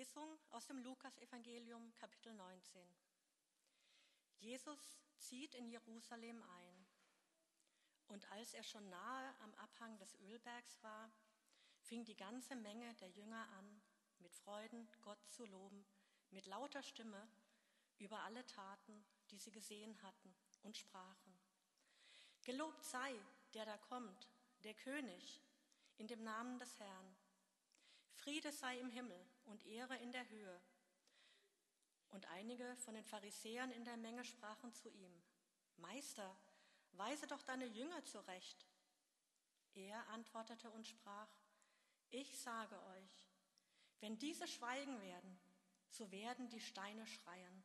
Lesung aus dem Lukasevangelium Kapitel 19. Jesus zieht in Jerusalem ein. Und als er schon nahe am Abhang des Ölbergs war, fing die ganze Menge der Jünger an, mit Freuden Gott zu loben, mit lauter Stimme über alle Taten, die sie gesehen hatten, und sprachen, Gelobt sei, der da kommt, der König, in dem Namen des Herrn. Friede sei im Himmel und Ehre in der Höhe. Und einige von den Pharisäern in der Menge sprachen zu ihm, Meister, weise doch deine Jünger zurecht. Er antwortete und sprach, ich sage euch, wenn diese schweigen werden, so werden die Steine schreien.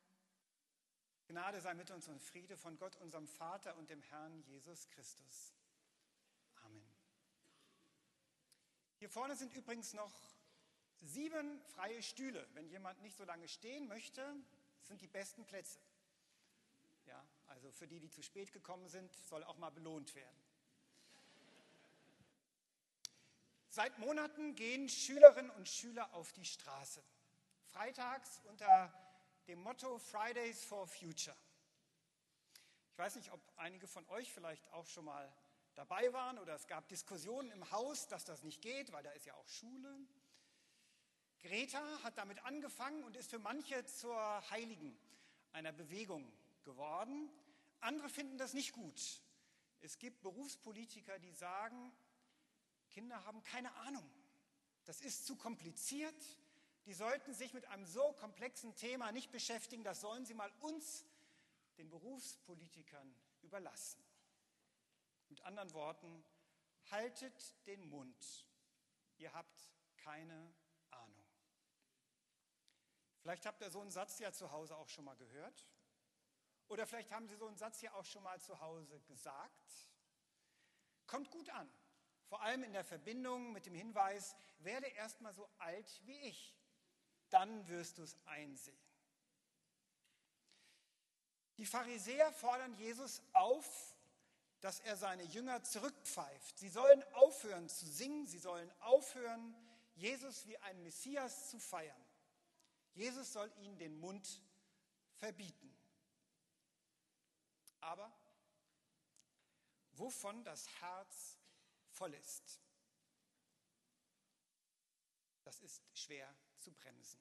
Gnade sei mit uns und Friede von Gott, unserem Vater und dem Herrn Jesus Christus. Amen. Hier vorne sind übrigens noch sieben freie Stühle. Wenn jemand nicht so lange stehen möchte, sind die besten Plätze. Ja, also für die, die zu spät gekommen sind, soll auch mal belohnt werden. Seit Monaten gehen Schülerinnen und Schüler auf die Straße. Freitags unter dem Motto Fridays for Future. Ich weiß nicht, ob einige von euch vielleicht auch schon mal dabei waren oder es gab Diskussionen im Haus, dass das nicht geht, weil da ist ja auch Schule. Greta hat damit angefangen und ist für manche zur Heiligen einer Bewegung geworden. Andere finden das nicht gut. Es gibt Berufspolitiker, die sagen, Kinder haben keine Ahnung. Das ist zu kompliziert. Die sollten sich mit einem so komplexen Thema nicht beschäftigen. Das sollen sie mal uns, den Berufspolitikern, überlassen. Mit anderen Worten, haltet den Mund. Ihr habt keine Ahnung. Vielleicht habt ihr so einen Satz ja zu Hause auch schon mal gehört. Oder vielleicht haben Sie so einen Satz ja auch schon mal zu Hause gesagt. Kommt gut an. Vor allem in der Verbindung mit dem Hinweis, werde erst mal so alt wie ich. Dann wirst du es einsehen. Die Pharisäer fordern Jesus auf, dass er seine Jünger zurückpfeift. Sie sollen aufhören zu singen, sie sollen aufhören, Jesus wie einen Messias zu feiern. Jesus soll ihnen den Mund verbieten. Aber wovon das Herz voll ist, das ist schwer zu bremsen.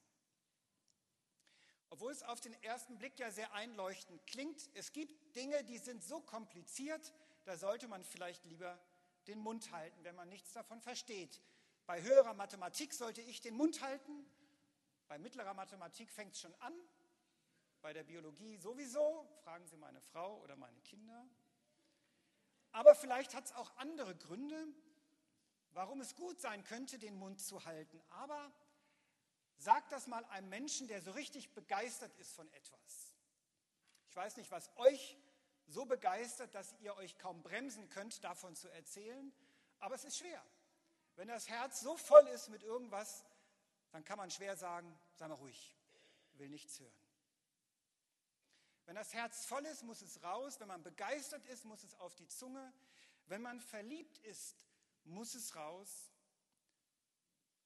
Obwohl es auf den ersten Blick ja sehr einleuchtend klingt, es gibt Dinge, die sind so kompliziert, da sollte man vielleicht lieber den Mund halten, wenn man nichts davon versteht. Bei höherer Mathematik sollte ich den Mund halten, bei mittlerer Mathematik fängt es schon an, bei der Biologie sowieso, fragen Sie meine Frau oder meine Kinder. Aber vielleicht hat es auch andere Gründe, warum es gut sein könnte, den Mund zu halten. Aber sagt das mal einem Menschen, der so richtig begeistert ist von etwas. Ich weiß nicht, was euch so begeistert, dass ihr euch kaum bremsen könnt, davon zu erzählen, aber es ist schwer. Wenn das Herz so voll ist mit irgendwas, dann kann man schwer sagen, sei mal ruhig, will nichts hören. Wenn das Herz voll ist, muss es raus. Wenn man begeistert ist, muss es auf die Zunge. Wenn man verliebt ist, muss es raus.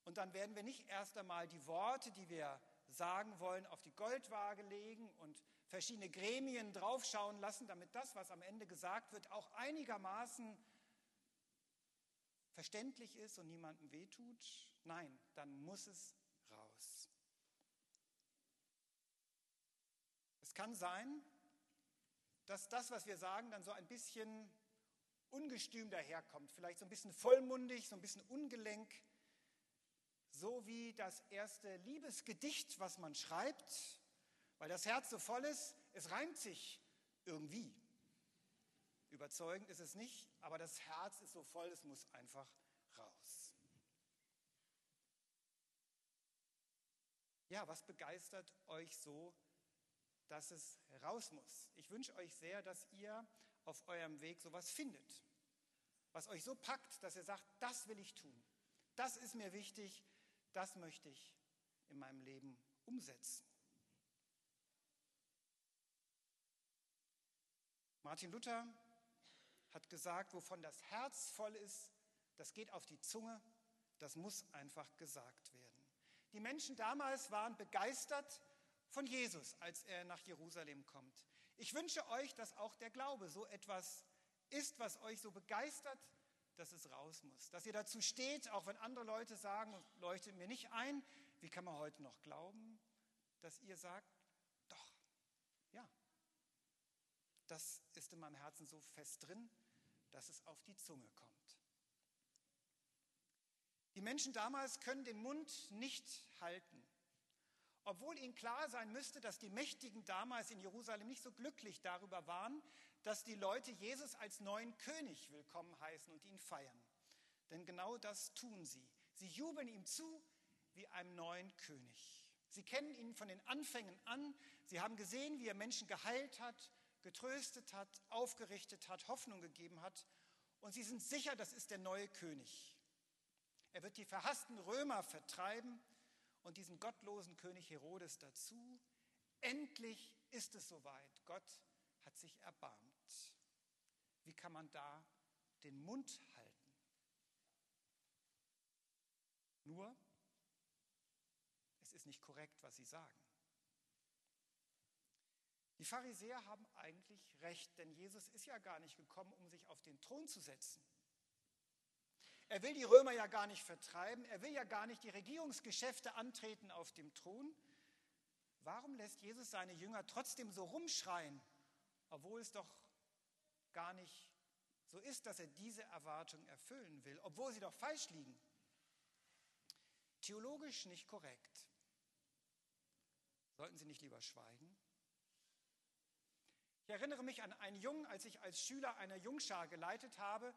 Und dann werden wir nicht erst einmal die Worte, die wir sagen wollen, auf die Goldwaage legen und verschiedene Gremien draufschauen lassen, damit das, was am Ende gesagt wird, auch einigermaßen verständlich ist und niemandem wehtut. Nein, dann muss es raus. Es kann sein, dass das, was wir sagen, dann so ein bisschen ungestüm daherkommt, vielleicht so ein bisschen vollmundig, so ein bisschen ungelenk, so wie das erste Liebesgedicht, was man schreibt, weil das Herz so voll ist, es reimt sich irgendwie. Überzeugend ist es nicht, aber das Herz ist so voll, es muss einfach raus. Ja, was begeistert euch so dass es raus muss. Ich wünsche euch sehr, dass ihr auf eurem Weg sowas findet, was euch so packt, dass ihr sagt, das will ich tun, das ist mir wichtig, das möchte ich in meinem Leben umsetzen. Martin Luther hat gesagt, wovon das Herz voll ist, das geht auf die Zunge, das muss einfach gesagt werden. Die Menschen damals waren begeistert von Jesus, als er nach Jerusalem kommt. Ich wünsche euch, dass auch der Glaube so etwas ist, was euch so begeistert, dass es raus muss. Dass ihr dazu steht, auch wenn andere Leute sagen, leuchtet mir nicht ein, wie kann man heute noch glauben, dass ihr sagt, doch, ja, das ist in meinem Herzen so fest drin, dass es auf die Zunge kommt. Die Menschen damals können den Mund nicht halten, obwohl ihnen klar sein müsste, dass die Mächtigen damals in Jerusalem nicht so glücklich darüber waren, dass die Leute Jesus als neuen König willkommen heißen und ihn feiern. Denn genau das tun sie. Sie jubeln ihm zu wie einem neuen König. Sie kennen ihn von den Anfängen an. Sie haben gesehen, wie er Menschen geheilt hat, getröstet hat, aufgerichtet hat, Hoffnung gegeben hat. Und sie sind sicher, das ist der neue König. Er wird die verhassten Römer vertreiben und diesen gottlosen König Herodes dazu. Endlich ist es soweit. Gott hat sich erbarmt. Wie kann man da den Mund halten? Nur, es ist nicht korrekt, was sie sagen. Die Pharisäer haben eigentlich recht, denn Jesus ist ja gar nicht gekommen, um sich auf den Thron zu setzen. Er will die Römer ja gar nicht vertreiben, er will ja gar nicht die Regierungsgeschäfte antreten auf dem Thron. Warum lässt Jesus seine Jünger trotzdem so rumschreien, obwohl es doch gar nicht so ist, dass er diese Erwartung erfüllen will, obwohl sie doch falsch liegen? Theologisch nicht korrekt. Sollten sie nicht lieber schweigen? Ich erinnere mich an einen Jungen, als ich als Schüler eine Jungschar geleitet habe.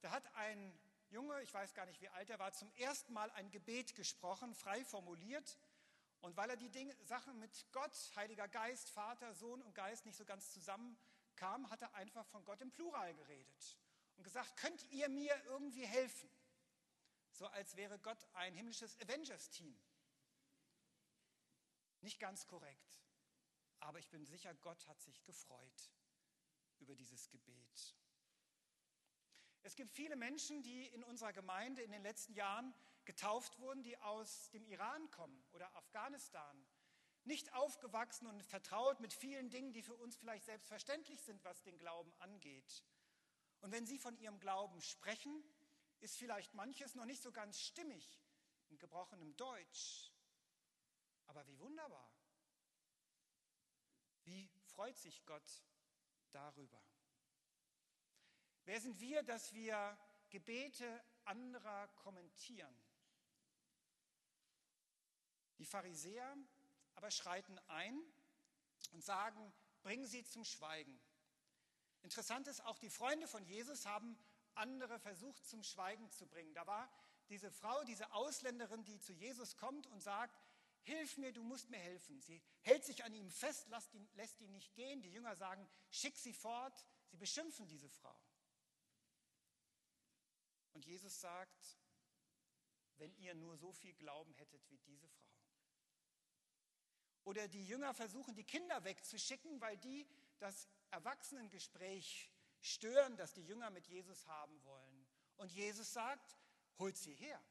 Da hat ein Junge, ich weiß gar nicht wie alt er war, zum ersten Mal ein Gebet gesprochen, frei formuliert. Und weil er die Dinge, Sachen mit Gott, Heiliger Geist, Vater, Sohn und Geist nicht so ganz zusammenkam, hat er einfach von Gott im Plural geredet und gesagt, könnt ihr mir irgendwie helfen? So als wäre Gott ein himmlisches Avengers-Team. Nicht ganz korrekt. Aber ich bin sicher, Gott hat sich gefreut über dieses Gebet. Es gibt viele Menschen, die in unserer Gemeinde in den letzten Jahren getauft wurden, die aus dem Iran kommen oder Afghanistan. Nicht aufgewachsen und vertraut mit vielen Dingen, die für uns vielleicht selbstverständlich sind, was den Glauben angeht. Und wenn sie von ihrem Glauben sprechen, ist vielleicht manches noch nicht so ganz stimmig in gebrochenem Deutsch. Aber wie wunderbar. Wie freut sich Gott darüber? Wer sind wir, dass wir Gebete anderer kommentieren? Die Pharisäer aber schreiten ein und sagen, bringen sie zum Schweigen. Interessant ist, auch die Freunde von Jesus haben andere versucht zum Schweigen zu bringen. Da war diese Frau, diese Ausländerin, die zu Jesus kommt und sagt, hilf mir, du musst mir helfen. Sie hält sich an ihm fest, lässt ihn, lässt ihn nicht gehen. Die Jünger sagen, schick sie fort. Sie beschimpfen diese Frau. Und Jesus sagt, wenn ihr nur so viel Glauben hättet wie diese Frau. Oder die Jünger versuchen, die Kinder wegzuschicken, weil die das Erwachsenengespräch stören, das die Jünger mit Jesus haben wollen. Und Jesus sagt, holt sie her.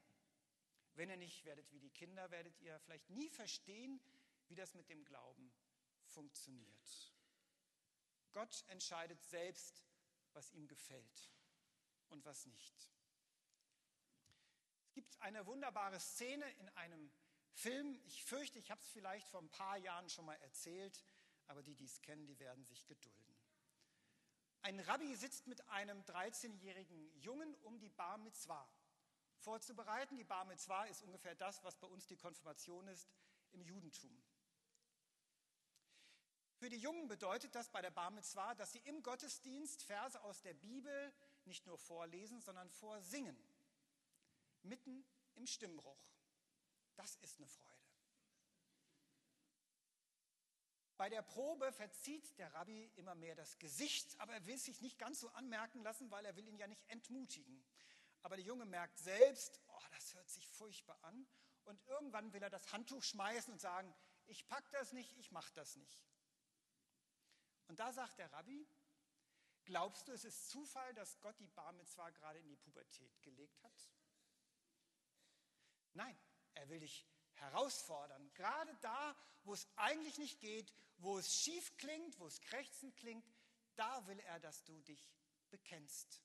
Wenn ihr nicht werdet wie die Kinder, werdet ihr vielleicht nie verstehen, wie das mit dem Glauben funktioniert. Gott entscheidet selbst, was ihm gefällt und was nicht. Eine wunderbare Szene in einem Film. Ich fürchte, ich habe es vielleicht vor ein paar Jahren schon mal erzählt, aber die, die es kennen, die werden sich gedulden. Ein Rabbi sitzt mit einem 13-jährigen Jungen um die Bar Mitzvah vorzubereiten. Die Bar Mitzvah ist ungefähr das, was bei uns die Konfirmation ist im Judentum. Für die Jungen bedeutet das bei der Bar Mitzvah, dass sie im Gottesdienst Verse aus der Bibel nicht nur vorlesen, sondern vorsingen. Mitten im Stimmbruch. Das ist eine Freude. Bei der Probe verzieht der Rabbi immer mehr das Gesicht, aber er will sich nicht ganz so anmerken lassen, weil er will ihn ja nicht entmutigen. Aber der Junge merkt selbst, oh, das hört sich furchtbar an. Und irgendwann will er das Handtuch schmeißen und sagen, ich pack das nicht, ich mach das nicht. Und da sagt der Rabbi, glaubst du, es ist Zufall, dass Gott die Bar Mitzvah gerade in die Pubertät gelegt hat? Nein, er will dich herausfordern. Gerade da, wo es eigentlich nicht geht, wo es schief klingt, wo es krächzend klingt, da will er, dass du dich bekennst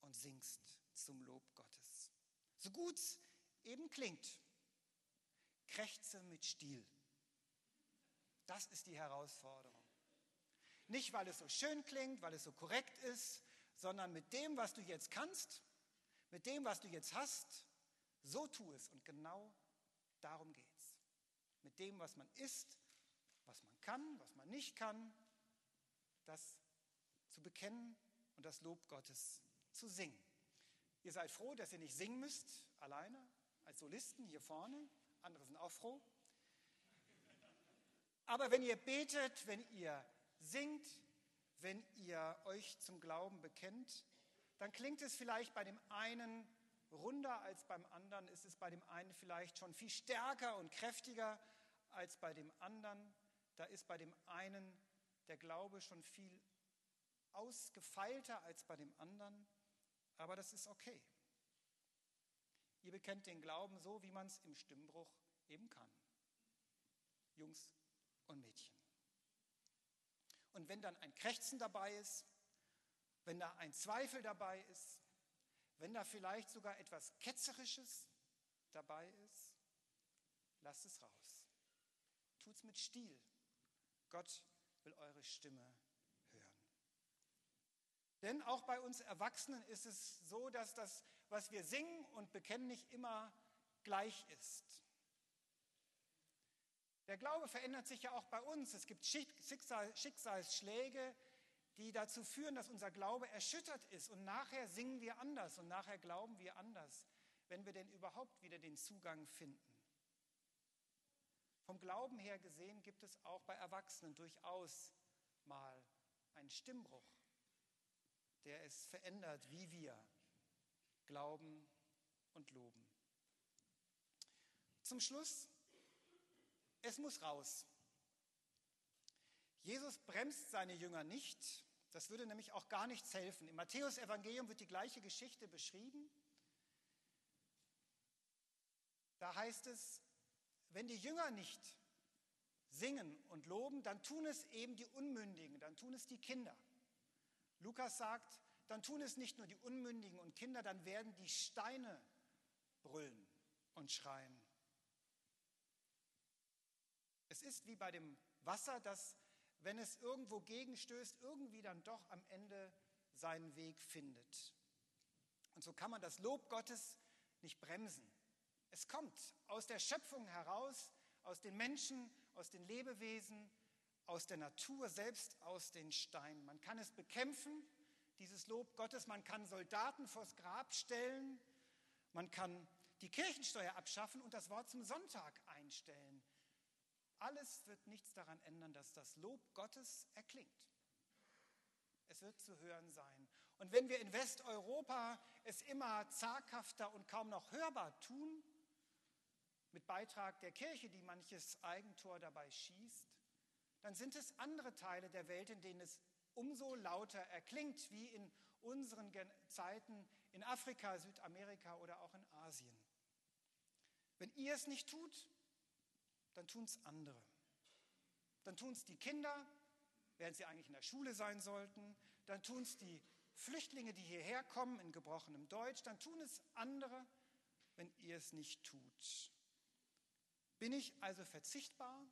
und singst zum Lob Gottes. So gut es eben klingt, krächze mit Stil. Das ist die Herausforderung. Nicht, weil es so schön klingt, weil es so korrekt ist, sondern mit dem, was du jetzt kannst, mit dem, was du jetzt hast, so tu es. Und genau darum geht es. Mit dem, was man ist, was man kann, was man nicht kann, das zu bekennen und das Lob Gottes zu singen. Ihr seid froh, dass ihr nicht singen müsst, alleine, als Solisten hier vorne. Andere sind auch froh. Aber wenn ihr betet, wenn ihr singt, wenn ihr euch zum Glauben bekennt, dann klingt es vielleicht bei dem einen runder als beim anderen, ist es bei dem einen vielleicht schon viel stärker und kräftiger als bei dem anderen. Da ist bei dem einen der Glaube schon viel ausgefeilter als bei dem anderen, aber das ist okay. Ihr bekennt den Glauben so, wie man es im Stimmbruch eben kann. Jungs und Mädchen. Und wenn dann ein Krächzen dabei ist, wenn da ein Zweifel dabei ist, wenn da vielleicht sogar etwas Ketzerisches dabei ist, lasst es raus. Tut's mit Stil. Gott will eure Stimme hören. Denn auch bei uns Erwachsenen ist es so, dass das, was wir singen und bekennen, nicht immer gleich ist. Der Glaube verändert sich ja auch bei uns. Es gibt Schicksalsschläge, die dazu führen, dass unser Glaube erschüttert ist. Und nachher singen wir anders und nachher glauben wir anders, wenn wir denn überhaupt wieder den Zugang finden. Vom Glauben her gesehen gibt es auch bei Erwachsenen durchaus mal einen Stimmbruch, der es verändert, wie wir glauben und loben. Zum Schluss es muss raus. Jesus bremst seine Jünger nicht. Das würde nämlich auch gar nichts helfen. Im Matthäus-Evangelium wird die gleiche Geschichte beschrieben. Da heißt es, wenn die Jünger nicht singen und loben, dann tun es eben die Unmündigen, dann tun es die Kinder. Lukas sagt, dann tun es nicht nur die Unmündigen und Kinder, dann werden die Steine brüllen und schreien. Es ist wie bei dem Wasser, das, wenn es irgendwo gegenstößt, irgendwie dann doch am Ende seinen Weg findet. Und so kann man das Lob Gottes nicht bremsen. Es kommt aus der Schöpfung heraus, aus den Menschen, aus den Lebewesen, aus der Natur selbst, aus den Steinen. Man kann es bekämpfen, dieses Lob Gottes. Man kann Soldaten vors Grab stellen. Man kann die Kirchensteuer abschaffen und das Wort zum Sonntag einstellen. Alles wird nichts daran ändern, dass das Lob Gottes erklingt. Es wird zu hören sein. Und wenn wir in Westeuropa es immer zaghafter und kaum noch hörbar tun, mit Beitrag der Kirche, die manches Eigentor dabei schießt, dann sind es andere Teile der Welt, in denen es umso lauter erklingt, wie in unseren Zeiten in Afrika, Südamerika oder auch in Asien. Wenn ihr es nicht tut, dann tun es andere. Dann tun es die Kinder, während sie eigentlich in der Schule sein sollten. Dann tun es die Flüchtlinge, die hierher kommen in gebrochenem Deutsch. Dann tun es andere, wenn ihr es nicht tut. Bin ich also verzichtbar?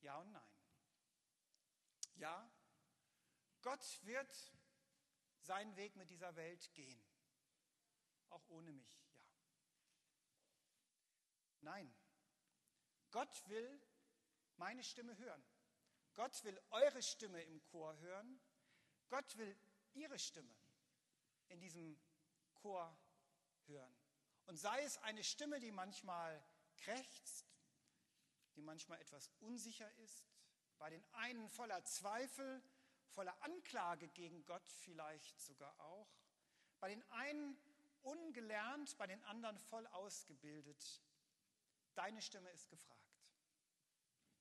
Ja und nein. Ja, Gott wird seinen Weg mit dieser Welt gehen. Auch ohne mich, ja. Nein, Gott will meine Stimme hören. Gott will eure Stimme im Chor hören. Gott will ihre Stimme in diesem Chor hören. Und sei es eine Stimme, die manchmal krächzt, die manchmal etwas unsicher ist, bei den einen voller Zweifel, voller Anklage gegen Gott vielleicht sogar auch, bei den einen ungelernt, bei den anderen voll ausgebildet. Deine Stimme ist gefragt.